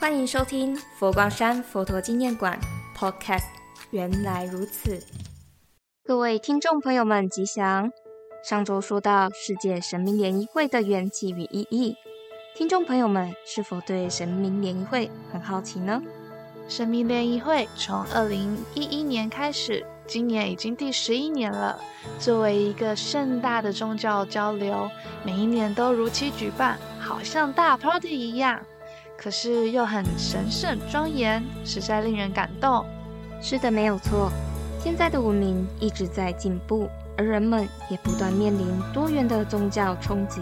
欢迎收听佛光山佛陀纪念馆 Podcast。原来如此，各位听众朋友们吉祥。上周说到世界神明联谊会的缘起与意义，听众朋友们是否对神明联谊会很好奇呢？神明联谊会从二零一一年开始，今年已经第十一年了。作为一个盛大的宗教交流，每一年都如期举办，好像大 party 一样。可是又很神圣庄严，实在令人感动。是的，没有错。现在的文明一直在进步，而人们也不断面临多元的宗教冲击。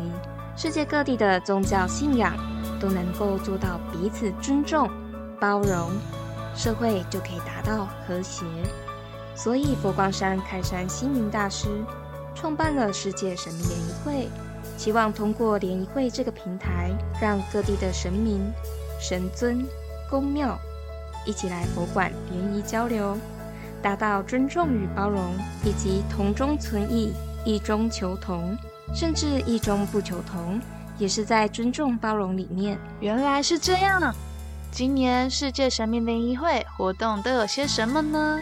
世界各地的宗教信仰都能够做到彼此尊重、包容，社会就可以达到和谐。所以，佛光山开山星云大师创办了世界神明联谊会。希望通过联谊会这个平台，让各地的神明、神尊、宫庙一起来佛馆联谊交流，达到尊重与包容，以及同中存异、异中求同，甚至异中不求同，也是在尊重包容里面。原来是这样。今年世界神明联谊会活动都有些什么呢？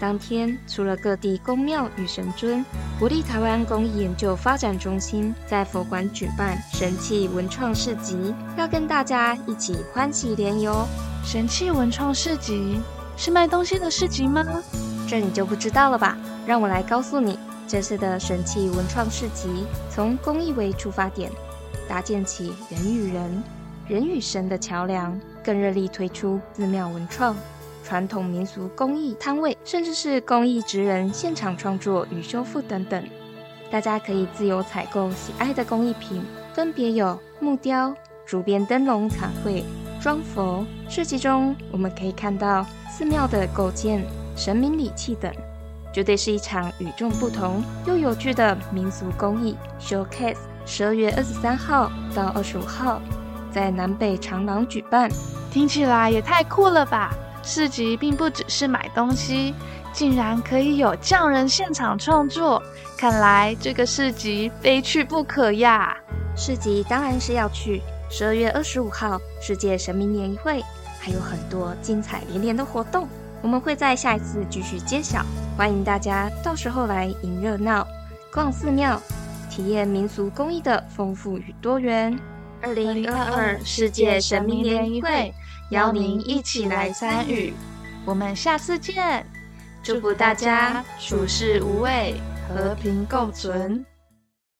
当天，除了各地宫庙与神尊，国立台湾工艺研究发展中心在佛馆举办神器文创市集，要跟大家一起欢喜联游。神器文创市集是卖东西的市集吗？这你就不知道了吧？让我来告诉你，这次的神器文创市集从工艺为出发点，搭建起人与人、人与神的桥梁，更热力推出寺庙文创。传统民俗工艺摊位，甚至是工艺职人现场创作与修复等等，大家可以自由采购喜爱的工艺品，分别有木雕、竹编灯笼、彩绘、装佛。市集中我们可以看到寺庙的构件、神明礼器等，绝对是一场与众不同又有趣的民俗工艺 showcase。十二月二十三号到二十五号，在南北长廊举办，听起来也太酷了吧！市集并不只是买东西，竟然可以有匠人现场创作，看来这个市集非去不可呀！市集当然是要去，十二月二十五号世界神明联谊会还有很多精彩连连的活动，我们会在下一次继续揭晓，欢迎大家到时候来迎热闹、逛寺庙、体验民俗工艺的丰富与多元。二零二二世界神明联谊会。邀您一起来参与，我们下次见！祝福大家处事无畏，和平共存。